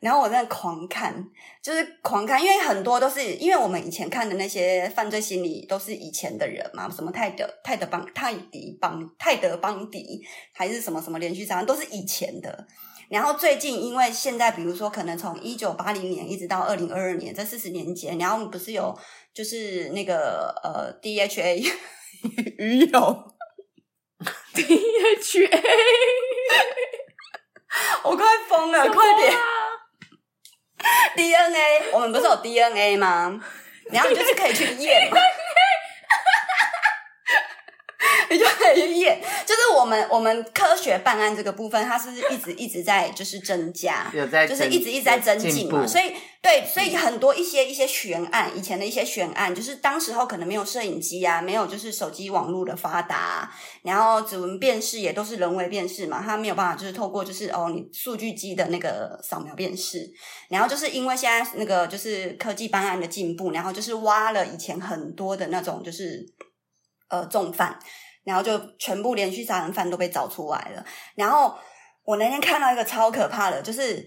Speaker 2: 然后我在狂看，就是狂看，因为很多都是因为我们以前看的那些犯罪心理都是以前的人嘛，什么泰德、泰德邦、泰迪邦、泰德邦迪，还是什么什么连续杀人，都是以前的。然后最近因为现在，比如说可能从一九八零年一直到二零二二年这四十年间，然后我们不是有就是那个呃 DHA 鱼油。
Speaker 1: DHA，
Speaker 2: 我快疯了，快点！DNA，我们不是有 DNA 吗？然后你就是可以去验嘛。你 就是我们我们科学办案这个部分，它是一直一直在就是增加，
Speaker 3: 有在
Speaker 2: 就是一直一直在增进嘛。所以对，所以很多一些一些悬案，以前的一些悬案，就是当时候可能没有摄影机啊，没有就是手机网络的发达啊，然后指纹辨识也都是人为辨识嘛，它没有办法就是透过就是哦你数据机的那个扫描辨识，然后就是因为现在那个就是科技办案的进步，然后就是挖了以前很多的那种就是呃重犯。然后就全部连续杀人犯都被找出来了。然后我那天看到一个超可怕的，就是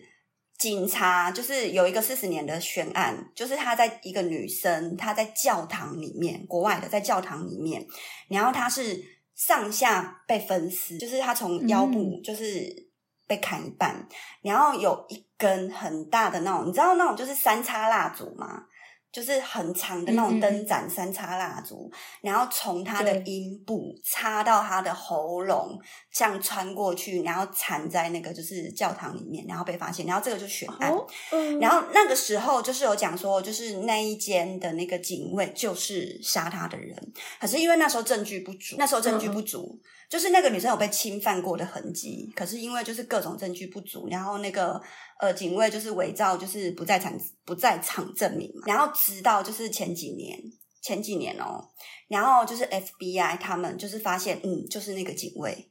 Speaker 2: 警察，就是有一个四十年的悬案，就是他在一个女生，她在教堂里面，国外的在教堂里面，然后她是上下被分尸，就是她从腰部就是被砍一半，嗯、然后有一根很大的那种，你知道那种就是三叉蜡烛吗？就是很长的那种灯盏三叉蜡烛，然后从他的阴部插到他的喉咙，这样穿过去，然后缠在那个就是教堂里面，然后被发现，然后这个就悬案。哦嗯、然后那个时候就是有讲说，就是那一间的那个警卫就是杀他的人，可是因为那时候证据不足，那时候证据不足。就是那个女生有被侵犯过的痕迹，可是因为就是各种证据不足，然后那个呃警卫就是伪造就是不在场不在场证明嘛，然后直到就是前几年前几年哦，然后就是 FBI 他们就是发现嗯就是那个警卫，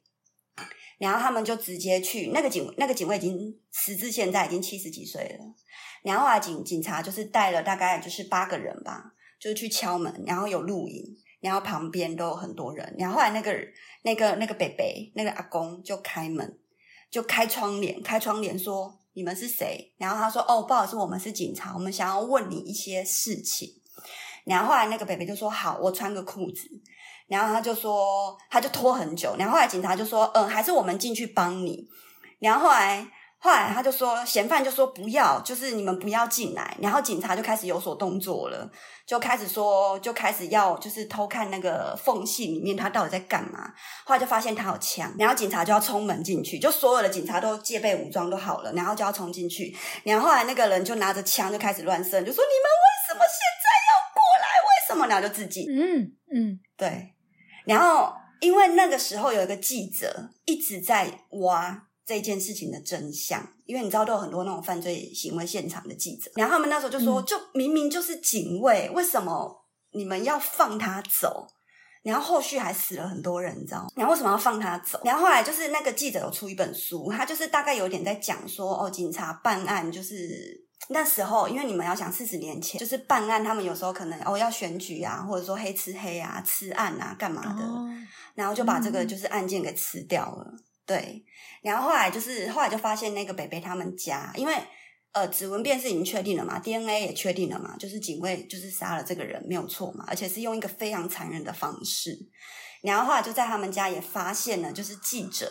Speaker 2: 然后他们就直接去那个警那个警卫已经时至现在已经七十几岁了，然后啊警警察就是带了大概就是八个人吧，就是去敲门，然后有录影。然后旁边都有很多人，然后后来那个那个那个北北那个阿公就开门，就开窗帘，开窗帘说：“你们是谁？”然后他说：“哦，不好意思，我们是警察，我们想要问你一些事情。”然后后来那个北北就说：“好，我穿个裤子。”然后他就说，他就拖很久。然后后来警察就说：“嗯，还是我们进去帮你。”然后后来。后来他就说，嫌犯就说不要，就是你们不要进来。然后警察就开始有所动作了，就开始说，就开始要就是偷看那个缝隙里面他到底在干嘛。后来就发现他有枪，然后警察就要冲门进去，就所有的警察都戒备武装都好了，然后就要冲进去。然后后来那个人就拿着枪就开始乱射，就说你们为什么现在要过来？为什么？然后就自己
Speaker 1: 嗯嗯
Speaker 2: 对。然后因为那个时候有一个记者一直在挖。这件事情的真相，因为你知道都有很多那种犯罪行为现场的记者，然后他们那时候就说，就明明就是警卫，为什么你们要放他走？然后后续还死了很多人，你知道吗？然后为什么要放他走？然后后来就是那个记者有出一本书，他就是大概有点在讲说，哦，警察办案就是那时候，因为你们要想四十年前，就是办案，他们有时候可能哦要选举啊，或者说黑吃黑啊，吃案啊，干嘛的，哦、然后就把这个就是案件给吃掉了。嗯、对，然后后来就是后来就发现那个北北他们家，因为。呃，指纹辨识已经确定了嘛，DNA 也确定了嘛，就是警卫就是杀了这个人没有错嘛，而且是用一个非常残忍的方式。然后后来就在他们家也发现了，就是记者，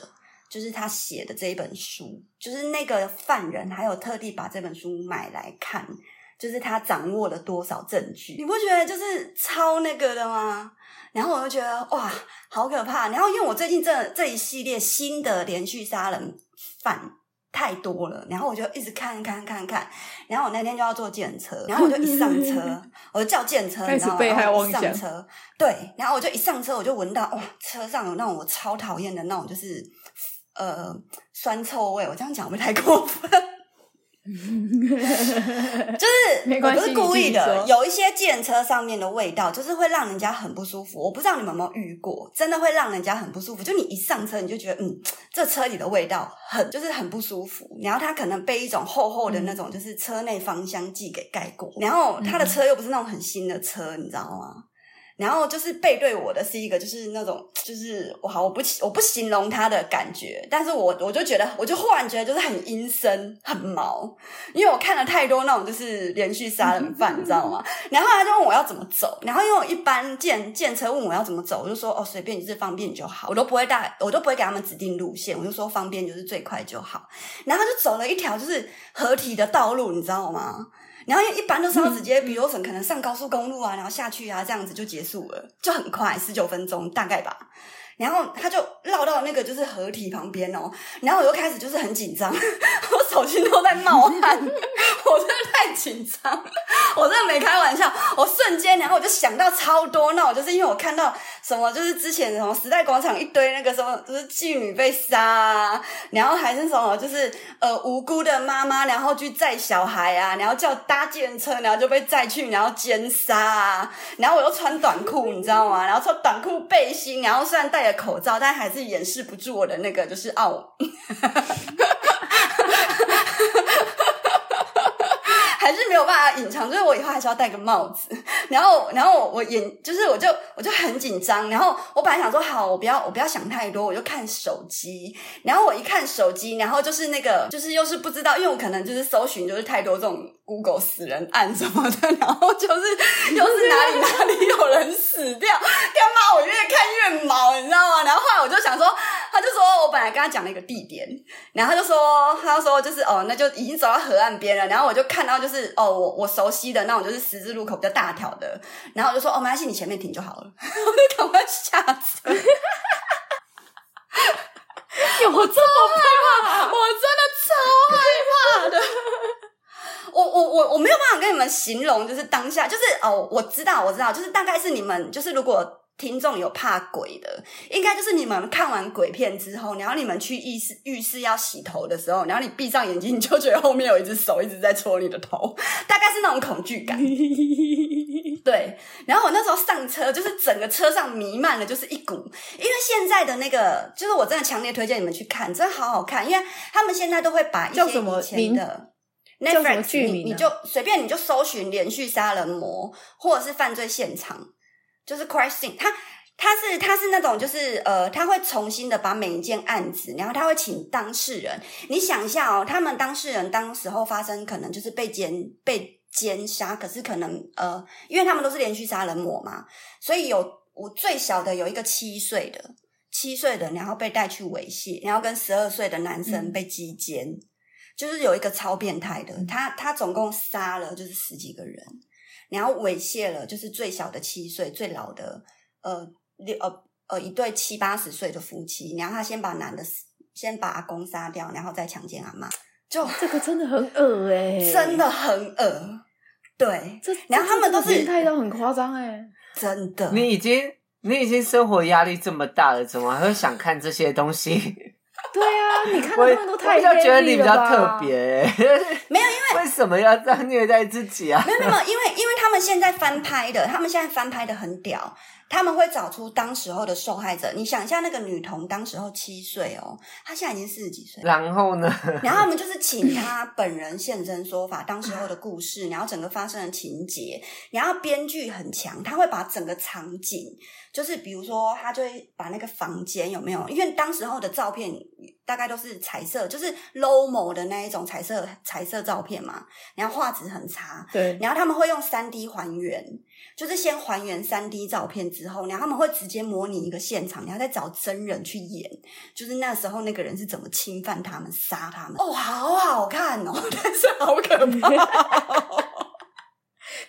Speaker 2: 就是他写的这一本书，就是那个犯人还有特地把这本书买来看，就是他掌握了多少证据，你不觉得就是超那个的吗？然后我就觉得哇，好可怕。然后因为我最近这这一系列新的连续杀人犯。太多了，然后我就一直看看看看，然后我那天就要坐计程车，然后我就一上车，我就叫计程车，你知道吗？然后我一上车，对，然后我就一上车，我就闻到哇，车上有那种我超讨厌的那种，就是呃酸臭味。我这样讲会不会太过分？就是我不是故意的，有一些计程车上面的味道，就是会让人家很不舒服。我不知道你们有没有遇过，真的会让人家很不舒服。就你一上车，你就觉得嗯，这车里的味道很就是很不舒服。然后它可能被一种厚厚的那种就是车内芳香剂给盖过，然后他的车又不是那种很新的车，你知道吗？然后就是背对我的是一个，就是那种，就是我好，我不我不形容他的感觉，但是我我就觉得，我就忽然觉得就是很阴森、很毛，因为我看了太多那种就是连续杀人犯，你知道吗？然后他就问我要怎么走，然后因为我一般见见车问我要怎么走，我就说哦随便，就是方便就好，我都不会带，我都不会给他们指定路线，我就说方便就是最快就好。然后他就走了一条就是合体的道路，你知道吗？然后因为一般都是要直接，比如说可能上高速公路啊，然后下去啊，这样子就结束了，就很快，十九分钟大概吧。然后他就绕到那个就是河堤旁边哦，然后我又开始就是很紧张，我手心都在冒汗，我真的太紧张，我真的没开玩笑，我瞬间然后我就想到超多，那我就是因为我看到什么就是之前什么时代广场一堆那个什么就是妓女被杀啊，然后还是什么就是呃无辜的妈妈然后去载小孩啊，然后叫搭计程车然后就被载去然后奸杀啊，然后我又穿短裤你知道吗？然后穿短裤背心，然后虽然戴着。口罩，但还是掩饰不住我的那个，就是傲。哈哈哈还是没有办法隐藏，所以我以后还是要戴个帽子。然后，然后我眼就是，我就我就很紧张。然后我本来想说，好，我不要，我不要想太多，我就看手机。然后我一看手机，然后就是那个，就是又是不知道，因为我可能就是搜寻，就是太多这种 Google 死人案什么的，然后就是又是哪里哪里有人死掉，干嘛？我越看越毛，你知道吗？然后后来我就想说，他就说我本来跟他讲了一个地点，然后他就说，他就说就是哦，那就已经走到河岸边了。然后我就看到就是。是哦，我我熟悉的那种就是十字路口比较大条的，然后我就说哦，没关系，你前面停就好了，我就赶快下车。有这么怕？我真的超害怕的。我我我我没有办法跟你们形容，就是当下，就是哦，我知道我知道，就是大概是你们，就是如果。听众有怕鬼的，应该就是你们看完鬼片之后，然后你们去浴室浴室要洗头的时候，然后你闭上眼睛，你就觉得后面有一只手一直在戳你的头，大概是那种恐惧感。对，然后我那时候上车，就是整个车上弥漫了就是一股，因为现在的那个，就是我真的强烈推荐你们去看，真的好好看，因为他们现在都会把一些以前的 Netflix，你你就随便你就搜寻连续杀人魔或者是犯罪现场。就是 crime scene，他他是他是那种就是呃，他会重新的把每一件案子，然后他会请当事人。你想一下哦，他们当事人当时候发生可能就是被奸被奸杀，可是可能呃，因为他们都是连续杀人魔嘛，所以有我最小的有一个七岁的七岁的，然后被带去猥亵，然后跟十二岁的男生被击奸，嗯、就是有一个超变态的，他他总共杀了就是十几个人。然后猥亵了，就是最小的七岁，最老的呃六呃呃一对七八十岁的夫妻。然后他先把男的先把阿公杀掉，然后再强奸阿妈。就
Speaker 1: 这个真的很恶哎、欸，
Speaker 2: 真的很恶。对，
Speaker 1: 这
Speaker 2: 然后他们都是
Speaker 1: 变态到很夸张哎、欸，
Speaker 2: 真的。
Speaker 3: 你已经你已经生活压力这么大了，怎么还会想看这些东西？
Speaker 1: 对啊，你看他们都太
Speaker 3: 我就觉得你比较特别，
Speaker 2: 没有，因为
Speaker 3: 为什么要这样虐待自己啊？
Speaker 2: 没有没有，因为因为他们现在翻拍的，他们现在翻拍的很屌。他们会找出当时候的受害者，你想一下，那个女童当时候七岁哦，她现在已经四十几岁。
Speaker 3: 然后呢？
Speaker 2: 然后他们就是请 她本人现身说法，当时候的故事，然后整个发生的情节，然后编剧很强，他会把整个场景，就是比如说，他就会把那个房间有没有？因为当时候的照片大概都是彩色，就是 low mo 的那一种彩色彩色照片嘛，然后画质很差。
Speaker 1: 对。
Speaker 2: 然后他们会用三 D 还原。就是先还原三 D 照片之后，然后他们会直接模拟一个现场，然后再找真人去演，就是那时候那个人是怎么侵犯他们、杀他们。哦，好好看哦，但是好可怕。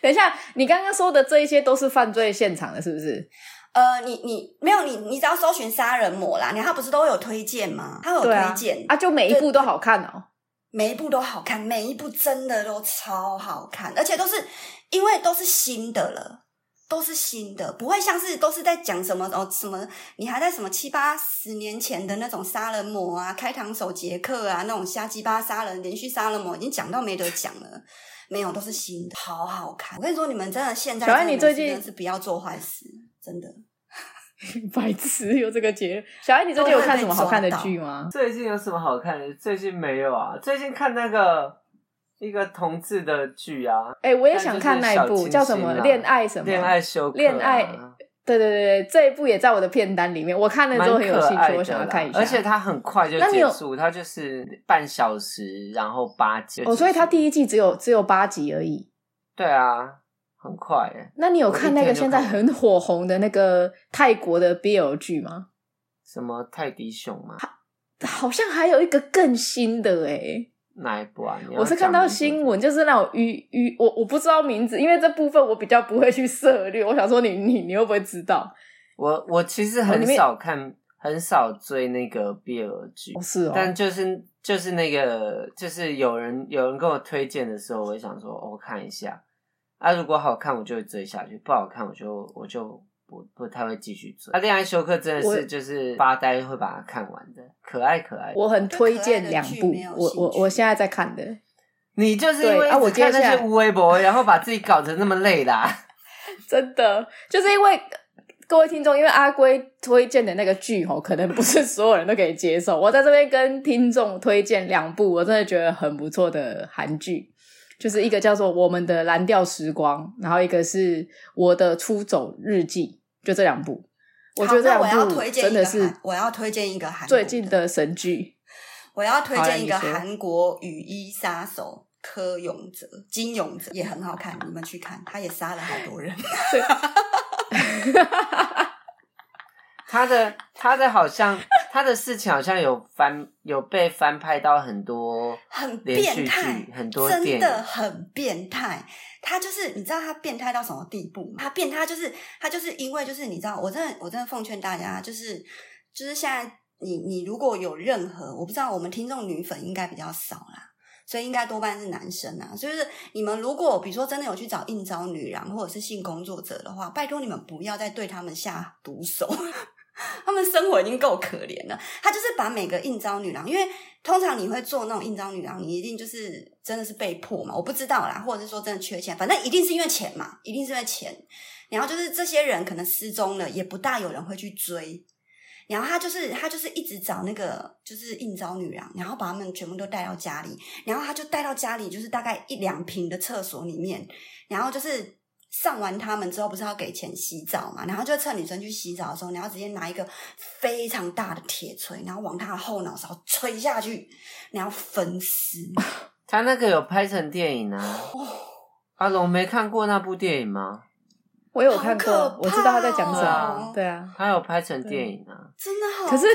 Speaker 1: 等一下，你刚刚说的这一些都是犯罪现场的，是不是？
Speaker 2: 呃，你你没有你，你只要搜寻杀人魔啦，你他不是都会有推荐吗？他有推荐
Speaker 1: 啊，啊，就每一部都好看哦，
Speaker 2: 每一部都好看，每一部真的都超好看，而且都是。因为都是新的了，都是新的，不会像是都是在讲什么哦什么，你还在什么七八十年前的那种杀人魔啊，开膛手杰克啊那种瞎鸡巴杀人连续杀人魔，已经讲到没得讲了。没有，都是新的，好好看。我跟你说，你们真的现在，小安，你最近是不要做坏事，真的。
Speaker 1: 白痴有这个结论。小艾，你最近有看什么好看的剧吗？
Speaker 3: 最近有什么好看的？最近没有啊。最近看那个。一个同志的剧啊，
Speaker 1: 哎、欸，我也想看那一部，叫什么？恋爱什么？
Speaker 3: 恋爱修课、啊。
Speaker 1: 恋爱，对对对对，这一部也在我的片单里面。我看了之后很有兴趣，我想要看一下。
Speaker 3: 而且它很快就结束，它就是半小时，然后八集。
Speaker 1: 哦，所以它第一季只有只有八集而已。
Speaker 3: 对啊，很快耶。
Speaker 1: 那你有看那个现在很火红的那个泰国的 BL 剧吗？
Speaker 3: 什么泰迪熊吗？
Speaker 1: 好像还有一个更新的哎。
Speaker 3: 哪一部啊？
Speaker 1: 我是看到新闻，就是那种鱼鱼，我我不知道名字，因为这部分我比较不会去涉猎。我想说你，你你你会不会知道？
Speaker 3: 我我其实很少看，很少追那个 BL 剧，
Speaker 1: 哦是哦。
Speaker 3: 但就是就是那个，就是有人有人跟我推荐的时候，我也想说，哦，我看一下。啊，如果好看，我就会追下去；不好看，我就我就。不不太会继续追。他恋爱休克真的是就是发呆会把它看完的，可爱可爱。
Speaker 1: 我很推荐两部，我我我现在在看的。
Speaker 3: 你就是因为啊，我看那些无微博，然后把自己搞成那么累啦。
Speaker 1: 真的，就是因为各位听众，因为阿龟推荐的那个剧哦，可能不是所有人都可以接受。我在这边跟听众推荐两部，我真的觉得很不错的韩剧，就是一个叫做《我们的蓝调时光》，然后一个是《我的出走日记》。就这两部，我觉得这两部真的是
Speaker 2: 我要推荐一个韩
Speaker 1: 最近的神剧。
Speaker 2: 我要推荐一个韩国雨衣杀手柯永哲、金永哲也很好看，你们去看，他也杀了好多人。
Speaker 3: 他的他的好像 他的事情好像有翻有被翻拍到很多
Speaker 2: 很变态，
Speaker 3: 很多
Speaker 2: 真的很变态。他就是你知道他变态到什么地步吗？他变态就是他就是因为就是你知道，我真的我真的奉劝大家，就是就是现在你你如果有任何我不知道我们听众女粉应该比较少啦，所以应该多半是男生啊。所以就是你们如果比如说真的有去找应招女郎或者是性工作者的话，拜托你们不要再对他们下毒手。他们生活已经够可怜了，他就是把每个应招女郎，因为通常你会做那种应招女郎，你一定就是真的是被迫嘛，我不知道啦，或者是说真的缺钱，反正一定是因为钱嘛，一定是因为钱。然后就是这些人可能失踪了，也不大有人会去追。然后他就是他就是一直找那个就是应招女郎，然后把他们全部都带到家里，然后他就带到家里，就是大概一两平的厕所里面，然后就是。上完他们之后，不是要给钱洗澡嘛？然后就趁女生去洗澡的时候，你要直接拿一个非常大的铁锤，然后往她的后脑勺锤下去，然后分尸。
Speaker 3: 他那个有拍成电影啊？哦、阿龙没看过那部电影吗？
Speaker 1: 我有看过，哦、我知道他在讲什么。对啊，
Speaker 3: 他有拍成电影啊，
Speaker 2: 真的好可怕。可是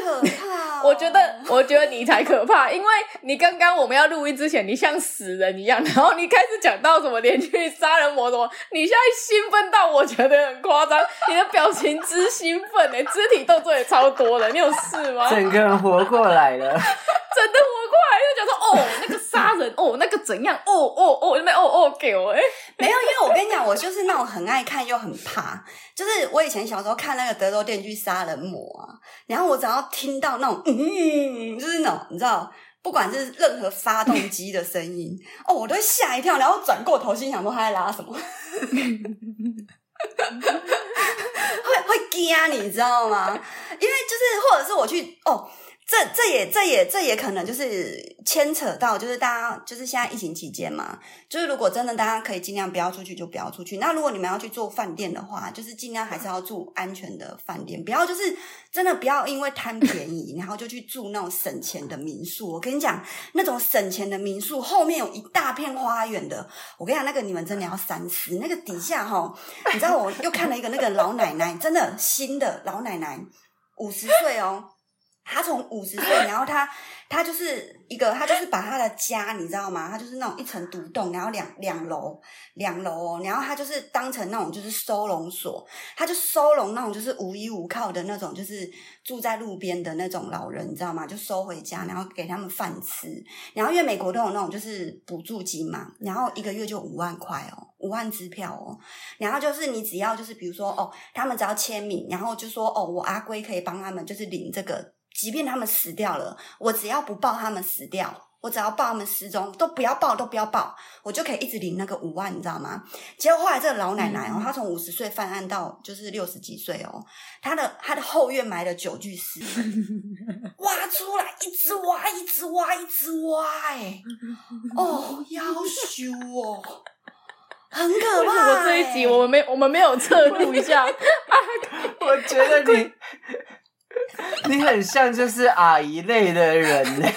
Speaker 1: 我觉得，我觉得你才可怕，因为你刚刚我们要录音之前，你像死人一样，然后你开始讲到什么连续杀人魔什么，你现在兴奋到我觉得很夸张，你的表情之兴奋哎，肢体动作也超多的，你有事吗？
Speaker 3: 整个人活过来了，
Speaker 1: 真的活过来，就讲说哦，那个杀人哦，那个怎样哦哦哦，那边哦哦给我哎，
Speaker 2: 没有，因为我跟你讲。我就是那种很爱看又很怕。就是我以前小时候看那个德州电锯杀人魔啊，然后我只要听到那种嗯，就是那种你知道，不管是任何发动机的声音哦，我都会吓一跳，然后转过头心想说他在拉什么，会会惊你知道吗？因为就是或者是我去哦。这这也这也这也可能就是牵扯到，就是大家就是现在疫情期间嘛，就是如果真的大家可以尽量不要出去，就不要出去。那如果你们要去做饭店的话，就是尽量还是要住安全的饭店，不要就是真的不要因为贪便宜，然后就去住那种省钱的民宿。我跟你讲，那种省钱的民宿后面有一大片花园的，我跟你讲，那个你们真的要三思。那个底下哈，你知道我又看了一个那个老奶奶，真的新的老奶奶，五十岁哦。他从五十岁，然后他他就是一个，他就是把他的家，你知道吗？他就是那种一层独栋，然后两两楼两楼哦，然后他就是当成那种就是收容所，他就收容那种就是无依无靠的那种，就是住在路边的那种老人，你知道吗？就收回家，然后给他们饭吃，然后因为美国都有那种就是补助金嘛，然后一个月就五万块哦，五万支票哦，然后就是你只要就是比如说哦，他们只要签名，然后就说哦，我阿龟可以帮他们就是领这个。即便他们死掉了，我只要不报他们死掉，我只要报他们失踪，都不要报，都不要报，我就可以一直领那个五万，你知道吗？结果后来这个老奶奶哦，嗯、她从五十岁犯案到就是六十几岁哦，她的她的后院埋了九具尸，挖出来一直挖，一直挖，一直挖，哎，哦，要修哦，很可怕。
Speaker 1: 我这一集我们没我们没有侧度一下，
Speaker 3: 我觉得你。你很像就是阿姨类的人呢。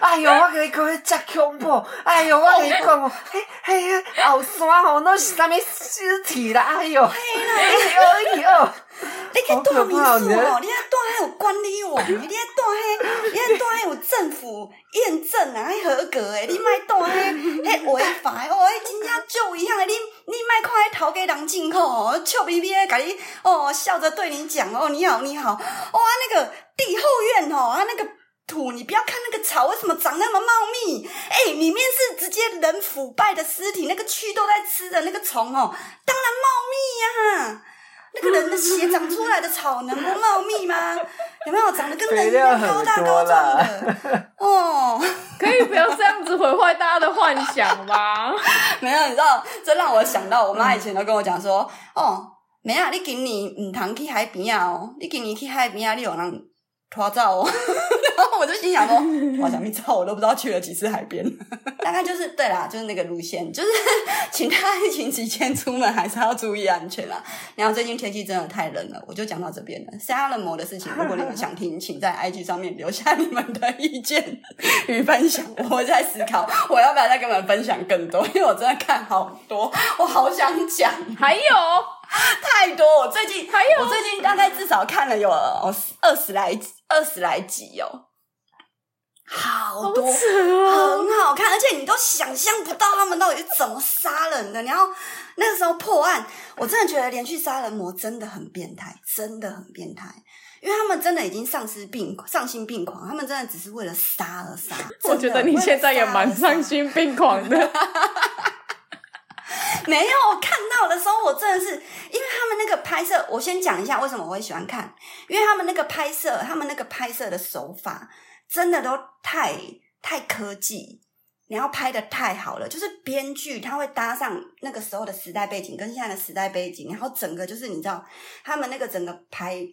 Speaker 3: 哎呦，我跟你讲，真恐怖！哎哟，我跟你讲，嘿，嘿，后山哦，拢是啥物尸体啦？哎呦，哎呦，哎呦，
Speaker 2: 你去住民宿哦，你还住还有管理员，你还住还，你还住还有政府验证啊，还合格诶，你莫住还，还违法哦，迄真正就一样诶，你你莫看迄头家人进口哦，笑眯眯诶，甲你哦，笑着对你讲哦，你好，你好，哇，那个帝后院哦，啊，那个。土，你不要看那个草为什么长那么茂密？哎、欸，里面是直接人腐败的尸体，那个蛆都在吃的那个虫哦，当然茂密呀、啊。那个人的血长出来的草能不茂密吗？有没有长得跟人一样高大高壮的？哦，
Speaker 1: 可以不要这样子毁坏大家的幻想吗？
Speaker 2: 没有，你知道，这让我想到我妈以前都跟我讲说，哦，没啊，你今年唔通去海边啊？哦，你今年去海边啊？你有人拖走哦。然后我就心想说，我想你知道我都不知道去了几次海边，大概就是对啦，就是那个路线，就是 请大家疫情期间出门还是要注意安全啦。然后最近天气真的太冷了，我就讲到这边了。杀人魔的事情，如果你们想听，请在 IG 上面留下你们的意见与分享。我在思考，我要不要再跟你们分享更多？因为我真的看好多，我好想讲。
Speaker 1: 还有
Speaker 2: 太多，我最近还有，我最近大概至少看了有二十来二十来集哦。好多，很好看，而且你都想象不到他们到底是怎么杀人的。然后那个时候破案，我真的觉得连续杀人魔真的很变态，真的很变态，因为他们真的已经丧失病、丧心病狂，他们真的只是为了杀而杀。
Speaker 1: 我觉得你现在也蛮丧心病狂的。
Speaker 2: 没有，我看到的时候，我真的是因为他们那个拍摄，我先讲一下为什么我会喜欢看，因为他们那个拍摄，他们那个拍摄的手法。真的都太太科技，然后拍的太好了。就是编剧他会搭上那个时候的时代背景，跟现在的时代背景，然后整个就是你知道，他们那个整个拍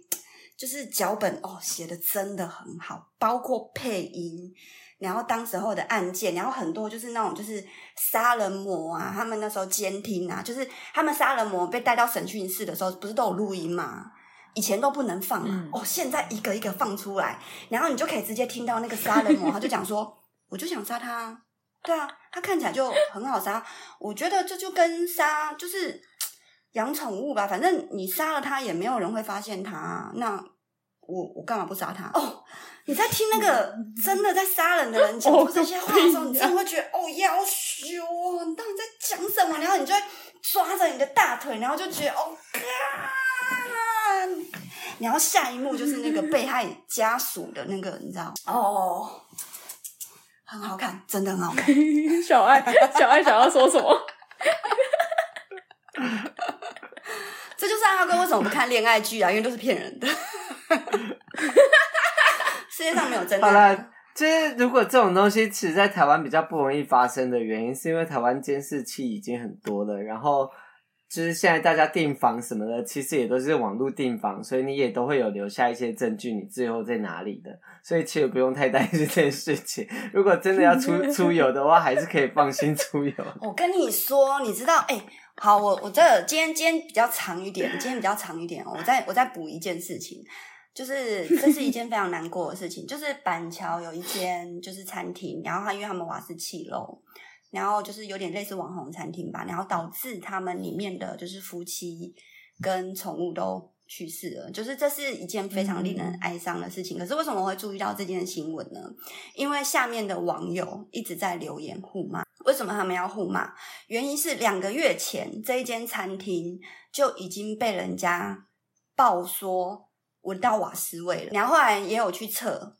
Speaker 2: 就是脚本哦写的真的很好，包括配音，然后当时候的案件，然后很多就是那种就是杀人魔啊，他们那时候监听啊，就是他们杀人魔被带到审讯室的时候，不是都有录音吗？以前都不能放嘛，嗯、哦，现在一个一个放出来，然后你就可以直接听到那个杀人魔，他就讲说，我就想杀他，对啊，他看起来就很好杀，我觉得这就跟杀就是养宠物吧，反正你杀了他也没有人会发现他，那我我干嘛不杀他？哦，你在听那个真的在杀人的人讲出这些话的时候，你真的会觉得哦，要羞哦，你到底在讲什么？然后你就会抓着你的大腿，然后就觉得哦，嘎。然后下一幕就是那个被害家属的那个你知道哦很好看真的很好看
Speaker 1: 小爱小爱想要说什么
Speaker 2: 这就是阿哥为什么不看恋爱剧啊因为都是骗人的世界上没有真的
Speaker 3: 好了就是如果这种东西其实在台湾比较不容易发生的原因是因为台湾监视器已经很多了然后就是现在大家订房什么的，其实也都是网络订房，所以你也都会有留下一些证据，你最后在哪里的，所以其实不用太担心 这件事情。如果真的要出 出游的话，还是可以放心出游。
Speaker 2: 我跟你说，你知道，哎、欸，好，我我这今天今天比较长一点，今天比较长一点，我再我再补一件事情，就是这是一件非常难过的事情，就是板桥有一间就是餐厅，然后他因为他们瓦斯气漏。然后就是有点类似网红餐厅吧，然后导致他们里面的就是夫妻跟宠物都去世了，就是这是一件非常令人哀伤的事情。嗯、可是为什么我会注意到这件新闻呢？因为下面的网友一直在留言互骂。为什么他们要互骂？原因是两个月前这一间餐厅就已经被人家爆说闻到瓦斯味了，然后后来也有去测。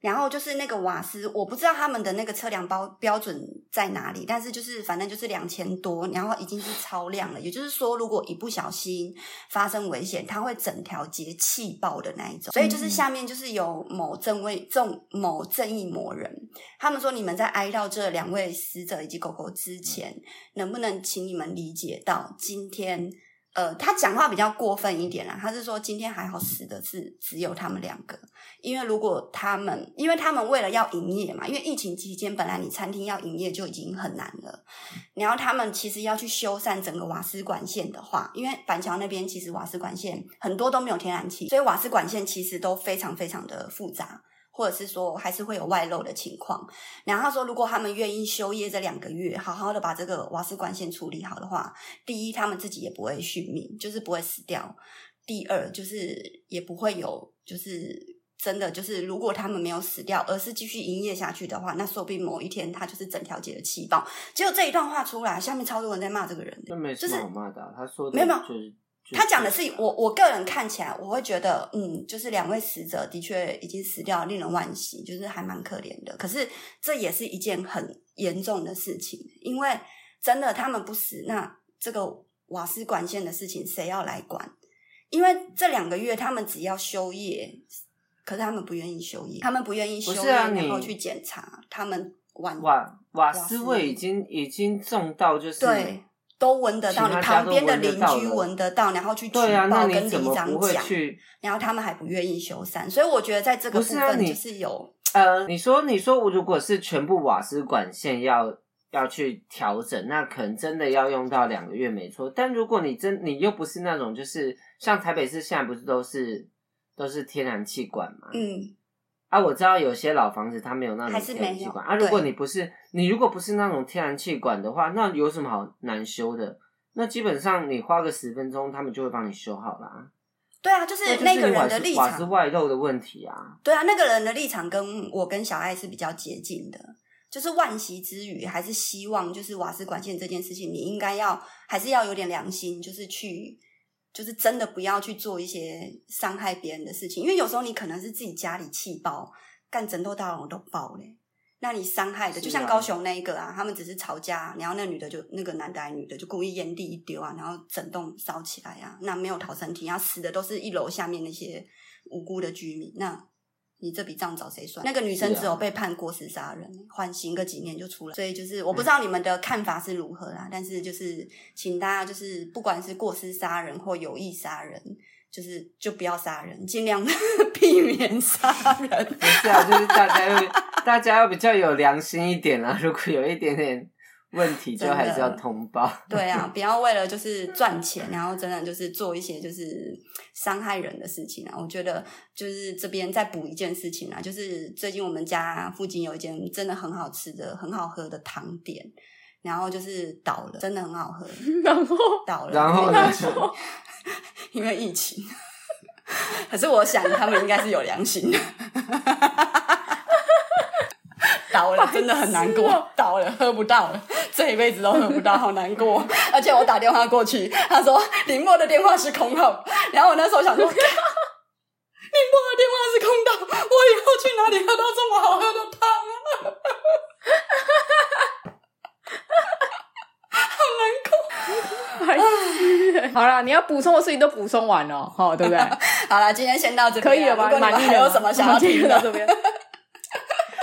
Speaker 2: 然后就是那个瓦斯，我不知道他们的那个测量包标准在哪里，但是就是反正就是两千多，然后已经是超量了。也就是说，如果一不小心发生危险，它会整条街气爆的那一种。所以就是下面就是有某正位正某正义魔人，他们说你们在哀悼这两位死者以及狗狗之前，能不能请你们理解到今天？呃，他讲话比较过分一点啦，他是说今天还好死的是只有他们两个，因为如果他们，因为他们为了要营业嘛，因为疫情期间本来你餐厅要营业就已经很难了，然后他们其实要去修缮整个瓦斯管线的话，因为板桥那边其实瓦斯管线很多都没有天然气，所以瓦斯管线其实都非常非常的复杂。或者是说还是会有外漏的情况，然后他说，如果他们愿意休业这两个月，好好的把这个瓦斯管线处理好的话，第一，他们自己也不会续命，就是不会死掉；第二，就是也不会有，就是真的就是，如果他们没有死掉，而是继续营业下去的话，那说不定某一天他就是整条街的气爆。结果这一段话出来，下面超多人在骂这个人，
Speaker 3: 那没什么好骂的啊，就是，他说的
Speaker 2: 没有没有。他讲的是我，我个人看起来，我会觉得，嗯，就是两位死者的确已经死掉，令人惋惜，就是还蛮可怜的。可是这也是一件很严重的事情，因为真的他们不死，那这个瓦斯管线的事情谁要来管？因为这两个月他们只要休业，可是他们不愿意休业，他们不愿意休业，啊、然后去检查，他们瓦
Speaker 3: 瓦瓦斯味已经已经重到就是
Speaker 2: 对。都闻得到，你旁边的邻居闻得到，然后去举报跟里长讲，然后他们还不愿意修缮，所以我觉得在这个部分就是有、
Speaker 3: 啊、呃，你说你说，如果是全部瓦斯管线要要去调整，那可能真的要用到两个月，没错。但如果你真你又不是那种，就是像台北市现在不是都是都是天然气管嘛，嗯。啊，我知道有些老房子它没有那种天然气管啊。如果你不是你如果不是那种天然气管的话，那有什么好难修的？那基本上你花个十分钟，他们就会帮你修好啦。
Speaker 2: 对啊，就是那个人的立场，
Speaker 3: 瓦斯外漏的问题啊。
Speaker 2: 对啊，那个人的立场跟我跟小爱是比较接近的，就是惋惜之余，还是希望就是瓦斯管线这件事情，你应该要还是要有点良心，就是去。就是真的不要去做一些伤害别人的事情，因为有时候你可能是自己家里气爆，干整栋大楼都爆嘞，那你伤害的就像高雄那一个啊，他们只是吵架，然后那女的就那个男的还女的就故意烟蒂一丢啊，然后整栋烧起来啊，那没有逃生梯，然后死的都是一楼下面那些无辜的居民，那。你这笔账找谁算？那个女生只有被判过失杀人，缓、啊、刑个几年就出来。所以就是我不知道你们的看法是如何啦，嗯、但是就是请大家就是不管是过失杀人或有意杀人，就是就不要杀人，尽量 避免杀人。
Speaker 3: 不是啊，就是大家要大家要比较有良心一点啦。如果有一点点。问题就还是要通报。
Speaker 2: 对啊，不要为了就是赚钱，然后真的就是做一些就是伤害人的事情啊！我觉得就是这边再补一件事情啊，就是最近我们家附近有一间真的很好吃的、很好喝的糖点，然后就是倒了，真的很好喝，然后倒了，
Speaker 3: 然后呢？
Speaker 2: 因为疫情。可是我想他们应该是有良心的。倒了，真的很难过。倒了，喝不到了，这一辈子都喝不到，好难过。而且我打电话过去，他说林默的电话是空号。然后我那时候想说，林默的电话是空号，我以后去哪里喝到这么好喝的汤啊？好
Speaker 1: 难过。好啦，你要补充的事情都补充完了，好，对不对？
Speaker 2: 好了，今天先到这边，
Speaker 1: 可以了吧？满意了。
Speaker 2: 有什么想要听的？这边。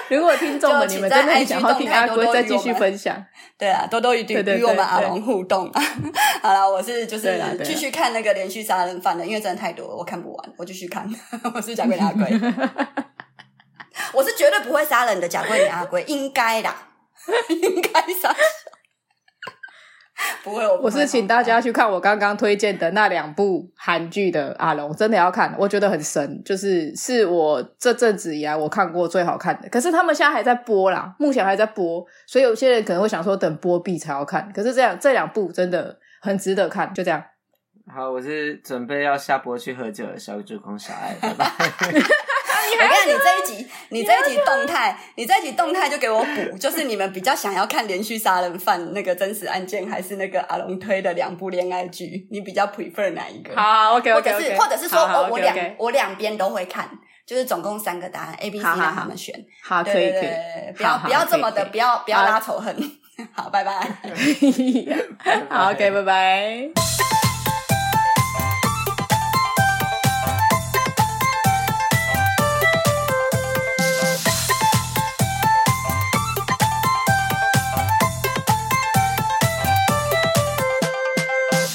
Speaker 1: 如果听众们你们真的很想要听阿龟再继续分享，
Speaker 2: 对啊，多多与与我们阿龙互动。好了，我是就是继续看那个连续杀人犯的，因为真的太多了，我看不完，我继续看。我是贾桂琳阿龟，我是绝对不会杀人的贾桂琳阿龟，应该的，应该杀。不会，我，不
Speaker 1: 我是请大家去看我刚刚推荐的那两部韩剧的阿龙，真的要看，我觉得很神，就是是我这阵子以来我看过最好看的。可是他们现在还在播啦，目前还在播，所以有些人可能会想说等播毕才要看。可是这样这两部真的很值得看，就这样。
Speaker 3: 好，我是准备要下播去喝酒的小酒空小爱，拜拜。
Speaker 2: 我看你这一集，你这一集动态，你这一集动态就给我补，就是你们比较想要看连续杀人犯那个真实案件，还是那个阿龙推的两部恋爱剧？你比较 prefer 哪一个？
Speaker 1: 好，OK OK，
Speaker 2: 或者是或者是说我我两我两边都会看，就是总共三个答案 A B C 让他们选。
Speaker 1: 好，可以可以，
Speaker 2: 不要不要这么的，不要不要拉仇恨。好，拜拜。
Speaker 1: 好，OK，拜拜。